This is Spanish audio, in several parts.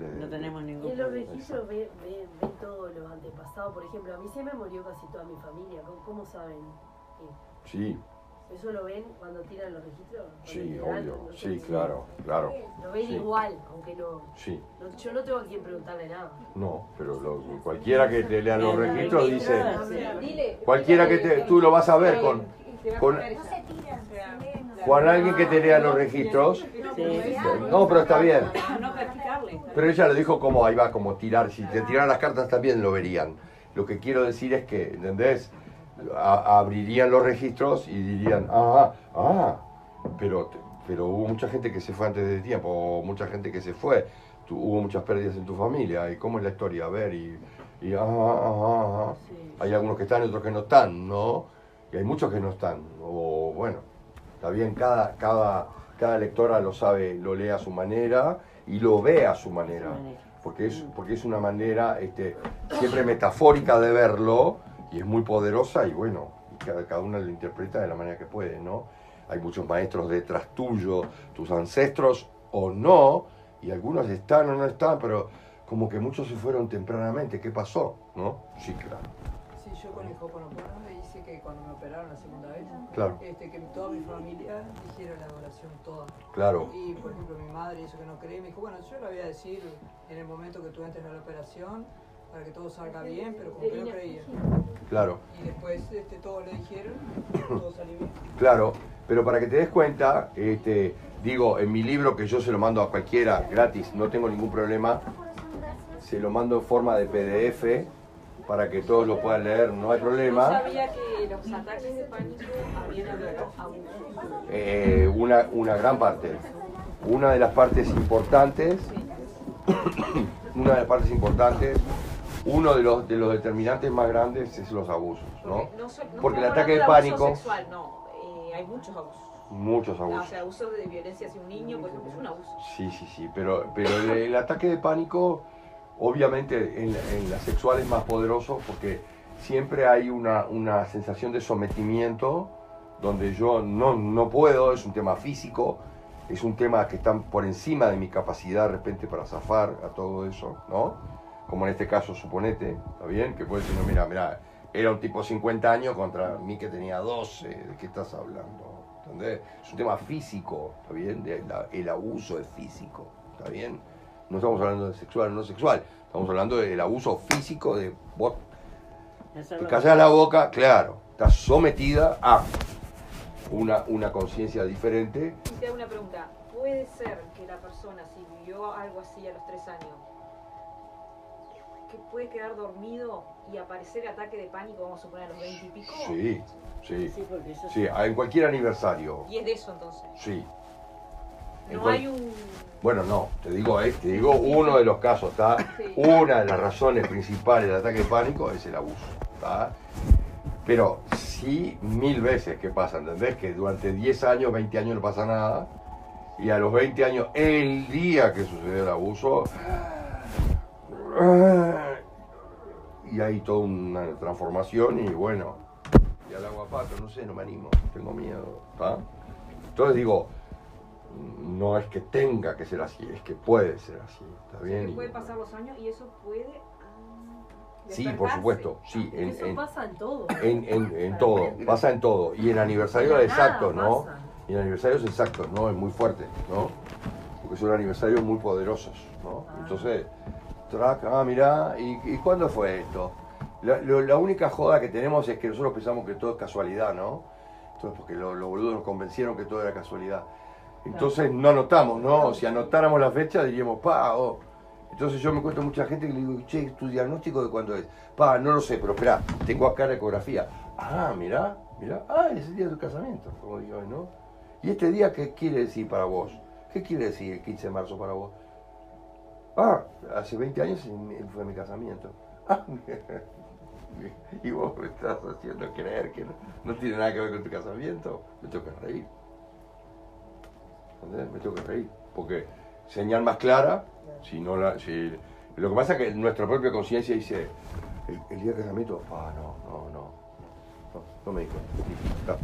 de- No tenemos Y ningún en los registros ven, ven, ven todos los antepasados. Por ejemplo, a mí se me murió casi toda mi familia. ¿Cómo, cómo saben? Sí, ¿Eso lo ven cuando tiran los registros? Cuando sí, obvio. no sé, Sí, claro, claro. Lo ven Sí. igual, aunque no, Sí, no- Yo no tengo a quien preguntarle nada. no, pero lo- cualquiera que te lea los registros dice, cualquiera que te, tú lo vas a ver con, con- No se tiran, con alguien que te lea los registros. Sí. No, pero está bien. Pero ella lo dijo como ahí va, como tirar. Si te tiraran las cartas también lo verían. Lo que quiero decir es que, ¿entendés? A- abrirían los registros y dirían, ah, ah, pero, pero hubo mucha gente que se fue antes de tiempo, o mucha gente que se fue, Tu- hubo muchas pérdidas en tu familia, y cómo es la historia, a ver, y, y ah, ah, ah, ah. Sí. hay algunos que están y otros que no están, ¿no? Y hay muchos que no están, o bueno, está bien, cada, cada, cada lectora lo sabe, lo lee a su manera y lo ve a su manera porque es, porque es una manera este, siempre metafórica de verlo y es muy poderosa y bueno, cada, cada una lo interpreta de la manera que puede, ¿no? Hay muchos maestros detrás tuyo, tus ancestros o no, y algunos están o no están, pero como que muchos se fueron tempranamente, ¿qué pasó? ¿No? Sí, claro, Sí, yo con el Hoponopono que cuando me operaron la segunda vez, claro, este, que toda mi familia dijera la oración toda. claro, Y por ejemplo mi madre, eso que no cree, me dijo, bueno, yo la voy a decir en el momento que tú entres a la operación para que todo salga bien, pero como que no creía. claro. Y después este, todos le dijeron, todo salió bien. Claro, pero para que te des cuenta, este, digo, en mi libro que yo se lo mando a cualquiera gratis, no tengo ningún problema, se lo mando en forma de PDF para que todos lo puedan leer, no hay problema. sabía que los ataques de pánico habían abusos. Eh, una, una gran parte. Una de las partes importantes, una de las partes importantes, uno de los, de los determinantes más grandes es los abusos, ¿no? no so- no Porque el ataque de hablando abuso pánico- sexual, no, eh, hay muchos abusos. Muchos No, o abusos. sea, abuso de violencia hacia un niño, por ejemplo, es un abuso. Sí, sí, sí, pero, pero el, el ataque de pánico, obviamente en, en la sexual es más poderoso porque siempre hay una, una sensación de sometimiento donde yo no, no puedo, es un tema físico, es un tema que está por encima de mi capacidad de repente para zafar a todo eso, ¿no? Como en este caso, suponete, ¿está bien? Que puede decir, no, mira, mira, era un tipo de 50 años contra mí que tenía 12, ¿de qué estás hablando? ¿Entendés? Es un tema físico, ¿está bien? El abuso es físico, ¿está bien? No estamos hablando de sexual o no sexual, estamos hablando del abuso físico de vos te callas la boca, claro, estás sometida a una, una conciencia diferente. Y te hago una pregunta, ¿puede ser que la persona, si vivió algo así a los tres años, que puede quedar dormido y aparecer ataque de pánico, vamos a suponer a los 20 y pico? Sí, sí, Sí, porque eso sí, en cualquier aniversario, Y es de eso entonces. sí. No hay un... Bueno, no, te digo, eh, te digo uno de los casos, ¿está? Sí. Una de las razones principales del ataque de pánico es el abuso, ¿está? Pero sí, mil veces que pasa, ¿entendés? Que durante 10 años, 20 años no pasa nada, y a los 20 años, el día que sucedió el abuso, y hay toda una transformación, y bueno, y al agua pato, no sé, no me animo, tengo miedo, ¿está? Entonces digo, no es que tenga que ser así, es que puede ser así, ¿está bien? que puede pasar los años y eso puede... ah, Sí, por supuesto, sí, en, Eso en- pasa en todo. en- en- en todo, pasa en todo. Y en aniversarios exactos, ¿no? pasa. Y en aniversarios exactos, ¿no? Es muy fuerte, ¿no? Porque son aniversarios muy poderosos, ¿no? Ah. Entonces, track, ah, mirá, ¿y, y cuándo fue esto? La, lo- la única joda que tenemos es que nosotros pensamos que todo es casualidad, ¿no? Entonces, porque lo- los boludos nos convencieron que todo era casualidad. Entonces no anotamos, ¿no? Si anotáramos la fecha diríamos, pa, oh. Entonces yo me encuentro mucha gente que le digo, che, ¿tu diagnóstico de cuándo es? Pa, no lo sé, pero espera, tengo acá la ecografía. Ah, mirá, mirá, ah, es el día de tu casamiento, como digo, ¿no? ¿Y este día qué quiere decir para vos? ¿Qué quiere decir el 15 de marzo para vos? Ah, hace 20 años fue mi casamiento. Ah, y vos me estás haciendo creer que no, tiene nada que ver con tu casamiento. Me que reír. ¿Entendés? Me tengo que reír. Porque señal más clara, si no la. Si, lo que pasa es que nuestra propia conciencia dice, el, el día de casamiento, ah, no, no, no. No, no me di cuenta. Sí, está,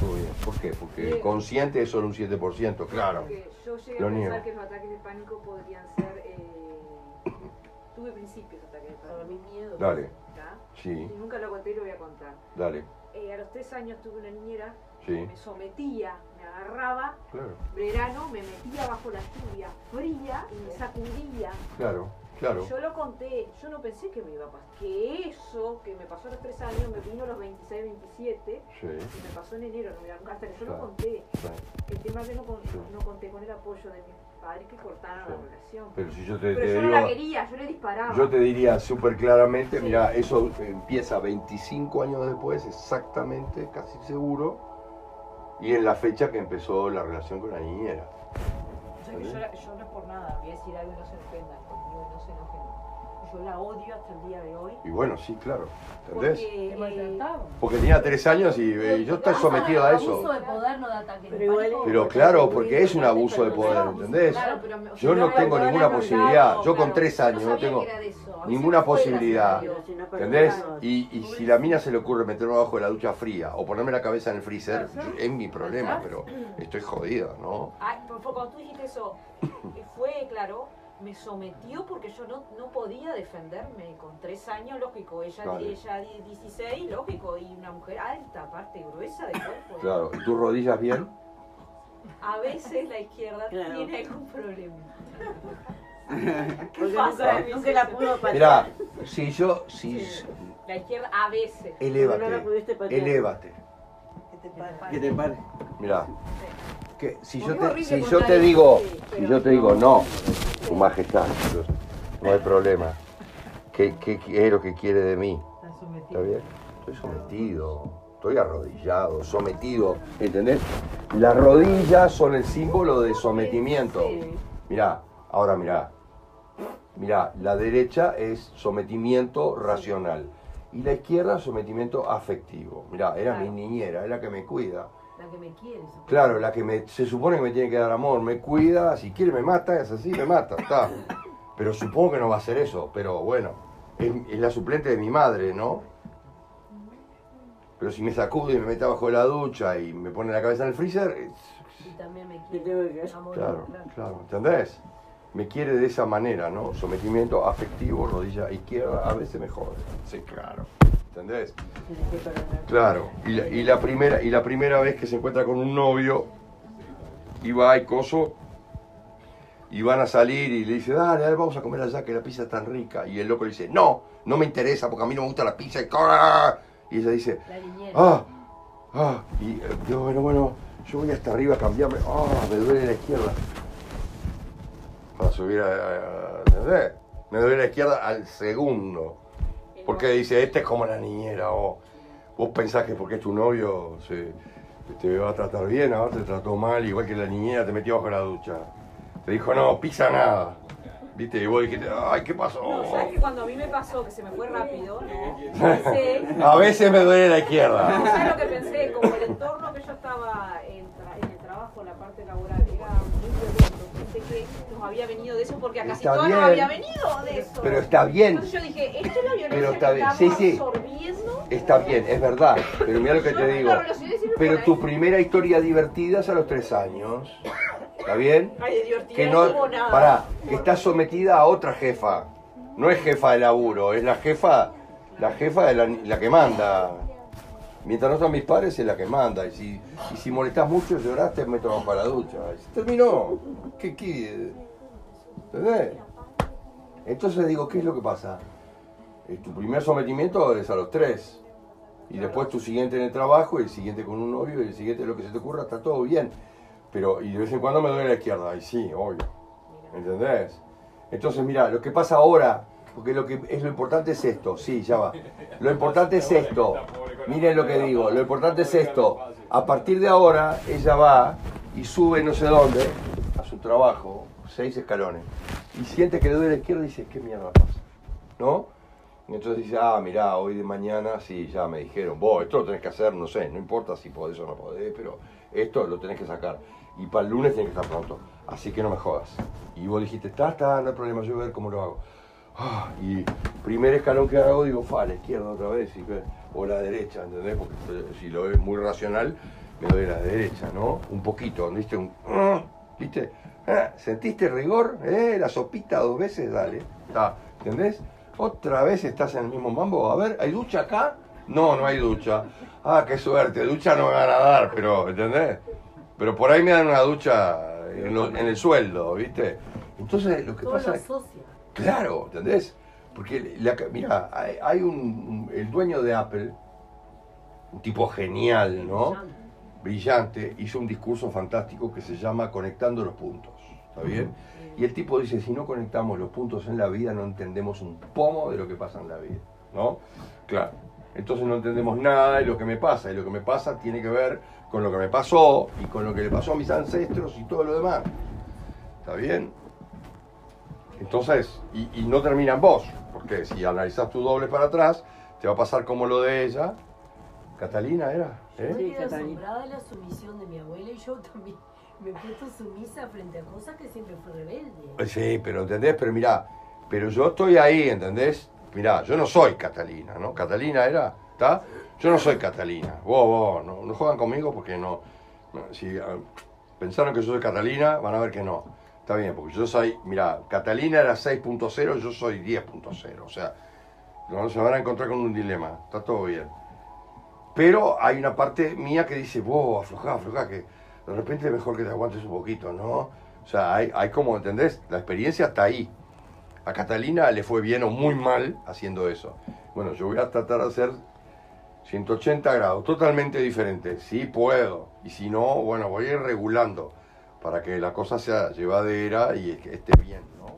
todo bien. ¿Por qué? Porque Bien. consciente es solo un 7%, claro. Porque yo llegué Lo a pensar niego. que los ataques de pánico podrían ser eh, principios de ataque de Para pánico. mí miedo. Dale, ¿tá? Sí, Y nunca lo conté y lo voy a contar. dale, Eh, a los tres años tuve una niñera, sí, me sometía, me agarraba, claro, verano, me metía bajo la lluvia fría y me sacudía. claro, claro. Yo lo conté, yo no pensé que me iba a pasar. Que eso que me pasó a los tres años me vino a los 26, 27 Sí, y me pasó en enero, no, hasta que yo Claro. lo conté. El tema es que no, con- Sí. no conté con el apoyo de mis padres que cortaron la relación. Pero si yo te, Pero te yo no digo, la quería, yo le disparaba. yo te diría súper claramente, mira, eso empieza 25 años después, exactamente, casi seguro, y en la fecha que empezó la relación con la niñera. Yo, yo no es por nada, voy a decir algo y no se ofendan conmigo, no se enojen. Yo la odio hasta el día de hoy. Y bueno, sí, claro, ¿entendés? Porque, eh. Porque tenía tres años y eh, yo estoy sometido a Abuso eso. de poder no da ataque. Pero igual es- Pero claro, porque es un abuso de poder, ¿entendés? Claro, pero me- Yo no tengo ninguna posibilidad. Yo con tres años no tengo ninguna posibilidad. ¿Entendés? Y, y si la mina se le ocurre meterme abajo de la ducha fría o ponerme la cabeza en el freezer, yo- es mi problema, pero estoy jodida, ¿no? Ay, cuando tú dijiste eso, eh, fue claro, me sometió porque yo no, no podía defenderme. Con tres años, lógico, ella, Vale. ella di- 16, lógico, y una mujer alta, aparte, gruesa de cuerpo. Claro, ¿y tus rodillas bien? A veces la izquierda Claro. tiene algún problema. ¿Qué Porque pasa? nunca, nunca la pudo patear. Mirá, si yo, si Sí. La izquierda a veces. Porque no la elévate, pudiste patear. elévate. ¿Qué te pasa? Que te pare. Mirá, que si yo te, si yo te digo, sí, si yo te digo no, tu majestad, no hay problema. ¿Qué, es lo que quiere de mí? Estás sometido. ¿Está bien? Estoy sometido, estoy arrodillado, sometido, ¿entendés? Las rodillas son el símbolo de sometimiento. Mirá, ahora mirá. Mirá, la derecha es sometimiento racional y la izquierda sometimiento afectivo. Mirá, era mi niñera, es la que me cuida. La que me quiere. supongo. Claro, la que me, se supone que me tiene que dar amor, me cuida, si quiere me mata, es así, me mata, está. Pero supongo que no va a ser eso, pero bueno, es, es la suplente de mi madre, ¿no? Pero si me sacude y me mete abajo de la ducha y me pone la cabeza en el freezer, es- Y también me ¿Qué quiere. Amor, claro, claro, ¿entendés? Me quiere de esa manera, ¿no? Sometimiento afectivo, rodilla izquierda, a veces me jode. Sí, claro. ¿Entendés? Claro, y la, y la primera, y la primera vez que se encuentra con un novio, y va y coso, y van a salir y le dice, dale, dale, vamos a comer allá que la pizza es tan rica. Y el loco le dice, no, no me interesa porque a mí no me gusta la pizza y ¡ah! Y ella dice, ah, ah, y eh, yo, bueno, bueno, yo voy hasta arriba a cambiarme, ah, me duele la izquierda. Para subir a, a- ¿entendés? Me duele la izquierda al segundo. Porque dice, este es como la niñera, o vos pensás que porque es tu novio se, te va a tratar bien, ahora te trató mal, igual que la niñera te metió bajo la ducha. Te dijo, no, pisa nada. ¿Viste? Y vos dijiste, ay, ¿qué pasó? No, ¿sabes que cuando a mí me pasó, que se me fue rápido, no? Pensé, A veces me duele la izquierda. ¿sabes lo que pensé? Como el entorno que yo estaba en, tra- en el trabajo, en la parte laboral, era muy violento. Pensé que nos había venido de eso porque a casi Está bien. nos había venido de eso. Pero está bien, Entonces yo dije, esto es la violencia Pero está que bien. Sí, sí. absorbiendo. está bien, es verdad. Pero mira lo que Yo te digo. Pero tu primera historia divertida es a los tres años. ¿Está bien? Ay, divertida que no no, nada. pará, que está sometida a otra jefa. No es jefa de laburo, es la jefa, la jefa de la, la que manda. Mientras no están mis padres es la que manda. Y si, y si molestás mucho, llorás, te meto bajo la ducha. Y terminó. ¿Qué qué? ¿Entendés? Entonces digo, ¿qué es lo que pasa? Eh, Tu primer sometimiento es a los tres. Y después tu siguiente en el trabajo, y el siguiente con un novio, y el siguiente lo que se te ocurra, está todo bien. Pero, y de vez en cuando me duele la izquierda, ay sí, obvio. ¿Entendés? Entonces, mira, lo que pasa ahora, porque lo que es lo importante es esto, sí, ya va. Lo importante es esto. Miren lo que digo, lo importante es esto. A partir de ahora, ella va y sube no sé dónde a su trabajo, seis escalones, y siente que le duele la izquierda y dice, ¿qué mierda pasa? ¿No? Y entonces dice, ah, mirá, hoy de mañana sí, ya me dijeron, vos, esto lo tenés que hacer, no sé, no importa si podés o no podés, pero esto lo tenés que sacar. Y para el lunes tenés que estar pronto, así que no me jodas. Y vos dijiste, está, está, no hay problema, yo voy a ver cómo lo hago. Ah, y primer escalón que hago, digo, fa, a la izquierda otra vez, y o la derecha, ¿entendés? Porque si lo ves muy racional, me doy a la derecha, ¿no? Un poquito, ¿viste? Un, ah, ¿Viste? Ah, ¿Sentiste rigor? ¿Eh? La sopita dos veces, dale. ¿Entendés? ¿Otra vez estás en el mismo mambo? A ver, ¿hay ducha acá? No, no hay ducha. Ah, qué suerte, ducha no me van a dar, pero, ¿entendés? Pero por ahí me dan una ducha en, lo- en el sueldo, ¿viste? Entonces, lo que Todo pasa lo es... Claro, ¿entendés? Porque, la, mira, hay, hay un, el dueño de Apple, un tipo genial, ¿no? Brillante. Brillante, hizo un discurso fantástico que se llama Conectando los Puntos, ¿está bien? Y el tipo dice, si no conectamos los puntos en la vida, no entendemos un pomo de lo que pasa en la vida, ¿no? Claro. Entonces no entendemos nada de lo que me pasa, y lo que me pasa tiene que ver con lo que me pasó y con lo que le pasó a mis ancestros y todo lo demás. ¿Está bien? Entonces, y, y no termina en vos, porque si analizás tu doble para atrás, te va a pasar como lo de ella. Catalina era, Yo ¿eh? Sí, quedé Catalina. asombrada de la sumisión de mi abuela y yo también me he puesto sumisa frente a cosas que siempre fui rebelde. Sí, pero ¿entendés? Pero mirá, pero yo estoy ahí, ¿entendés? Mirá, yo no soy Catalina, ¿no? Catalina era, ¿está? Yo no soy Catalina. Vos, vos, no, no juegan conmigo porque no. no, si ah, pensaron que yo soy Catalina, van a ver que no. Está bien, porque yo soy, mirá, Catalina era 6.0, yo soy 10.0. O sea, no se van a encontrar con un dilema. Está todo bien. Pero hay una parte mía que dice, vos, aflojá, aflojá, que de repente es mejor que te aguantes un poquito, ¿no? O sea, hay, hay como, ¿entendés? La experiencia está ahí. A Catalina le fue bien o muy mal haciendo eso. Bueno, yo voy a tratar de hacer 180 grados, totalmente diferente. Sí puedo. Y si no, bueno, voy a ir regulando para que la cosa sea llevadera y esté bien, ¿no?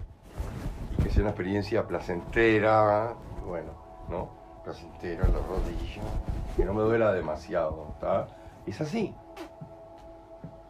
Y que sea una experiencia placentera, bueno, ¿no? Placentera en la rodilla, que no me duela demasiado, ¿está? Es así.